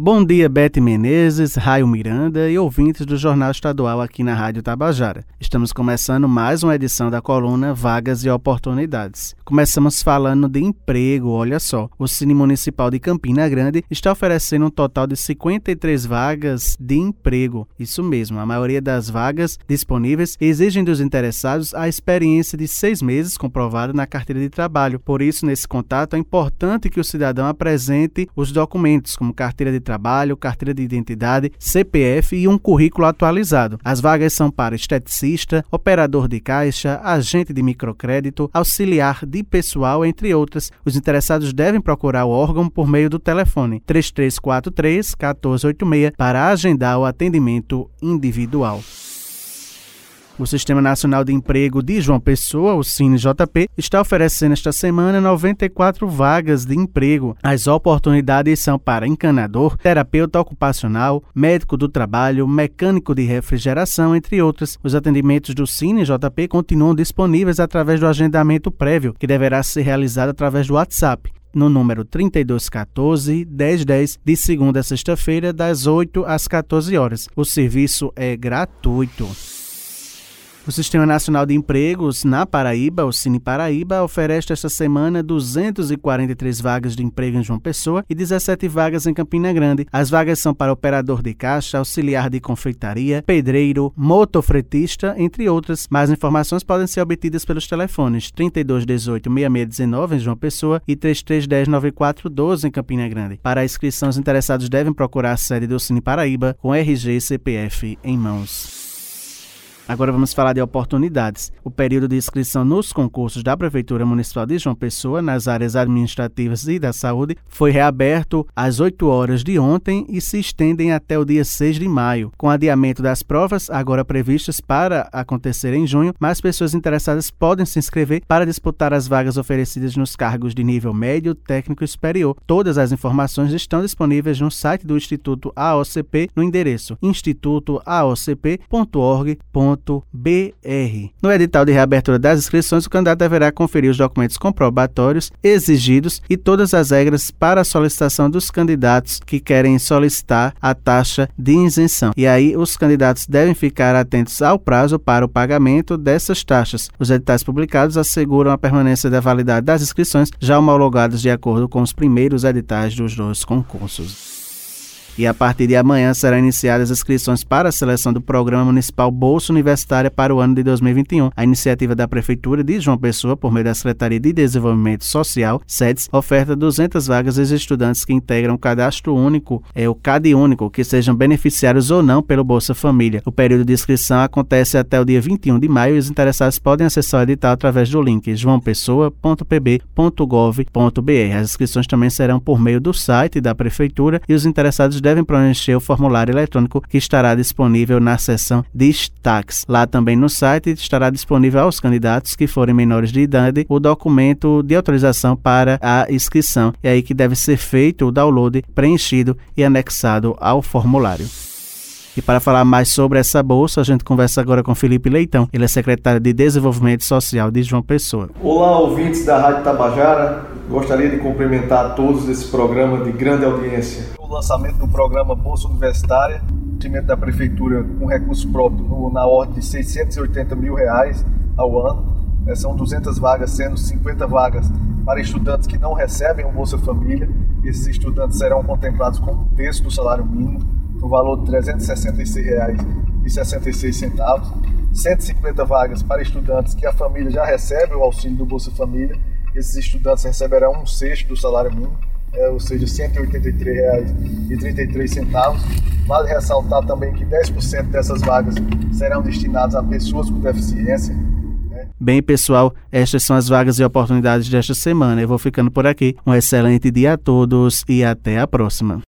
Bom dia, Bete Menezes, Raio Miranda e ouvintes do Jornal Estadual aqui na Rádio Tabajara. Estamos começando mais uma edição da coluna Vagas e Oportunidades. Começamos falando de emprego, olha só. O Cine Municipal de Campina Grande está oferecendo um total de 53 vagas de emprego. Isso mesmo, a maioria das vagas disponíveis exigem dos interessados a experiência de seis meses comprovada na carteira de trabalho. Por isso, nesse contato, é importante que o cidadão apresente os documentos, como carteira de trabalho, carteira de identidade, CPF e um currículo atualizado. As vagas são para esteticista, operador de caixa, agente de microcrédito, auxiliar de pessoal, entre outras. Os interessados devem procurar o órgão por meio do telefone 3343 1486 para agendar o atendimento individual. O Sistema Nacional de Emprego de João Pessoa, o CineJP, está oferecendo esta semana 94 vagas de emprego. As oportunidades são para encanador, terapeuta ocupacional, médico do trabalho, mecânico de refrigeração, entre outros. Os atendimentos do CineJP continuam disponíveis através do agendamento prévio, que deverá ser realizado através do WhatsApp no número 3214 1010, de segunda a sexta-feira, das 8 às 14 horas. O serviço é gratuito. O Sistema Nacional de Empregos na Paraíba, o Cine Paraíba, oferece esta semana 243 vagas de emprego em João Pessoa e 17 vagas em Campina Grande. As vagas são para operador de caixa, auxiliar de confeitaria, pedreiro, motofretista, entre outras. Mais informações podem ser obtidas pelos telefones 3218 6619 em João Pessoa e 3310 9412 em Campina Grande. Para a inscrição, os interessados devem procurar a sede do Cine Paraíba com RG e CPF em mãos. Agora vamos falar de oportunidades. O período de inscrição nos concursos da Prefeitura Municipal de João Pessoa, nas áreas administrativas e da saúde, foi reaberto às 8 horas de ontem e se estendem até o dia 6 de maio. Com adiamento das provas, agora previstas para acontecer em junho, mais pessoas interessadas podem se inscrever para disputar as vagas oferecidas nos cargos de nível médio, técnico e superior. Todas as informações estão disponíveis no site do Instituto AOCP no endereço institutoaocp.org.br No edital de reabertura das inscrições, o candidato deverá conferir os documentos comprobatórios exigidos e todas as regras para a solicitação dos candidatos que querem solicitar a taxa de isenção. E aí, os candidatos devem ficar atentos ao prazo para o pagamento dessas taxas. Os editais publicados asseguram a permanência da validade das inscrições já homologadas de acordo com os primeiros editais dos dois concursos. E a partir de amanhã serão iniciadas as inscrições para a seleção do Programa Municipal Bolsa Universitária para o ano de 2021. A iniciativa da Prefeitura de João Pessoa, por meio da Secretaria de Desenvolvimento Social, SEDES, oferta 200 vagas aos estudantes que integram o cadastro único, é o CAD único, que sejam beneficiários ou não pelo Bolsa Família. O período de inscrição acontece até o dia 21 de maio e os interessados podem acessar o edital através do link joaopessoa.pb.gov.br. As inscrições também serão por meio do site da Prefeitura e os interessados devem preencher o formulário eletrônico que estará disponível na seção Destaques. Lá também no site estará disponível aos candidatos que forem menores de idade o documento de autorização para a inscrição. É aí que deve ser feito o download, preenchido e anexado ao formulário. E para falar mais sobre essa bolsa, a gente conversa agora com Felipe Leitão. Ele é secretário de Desenvolvimento Social de João Pessoa. Olá, ouvintes da Rádio Tabajara. Gostaria de cumprimentar a todos desse programa de grande audiência. Lançamento do programa Bolsa Universitária, investimento da Prefeitura com recurso próprio no, na ordem de 680 mil reais ao ano. É, são 200 vagas, sendo 50 vagas para estudantes que não recebem o Bolsa Família. Esses estudantes serão contemplados com um terço do salário mínimo no valor de R$ 366,66. 150 vagas para estudantes que a família já recebe o auxílio do Bolsa Família. Esses estudantes receberão um sexto do salário mínimo, é, ou seja, R$ 183,33. Vale ressaltar também que 10% dessas vagas serão destinadas a pessoas com deficiência. Né? Bem, pessoal, estas são as vagas e oportunidades desta semana. Eu vou ficando por aqui. Um excelente dia a todos e até a próxima.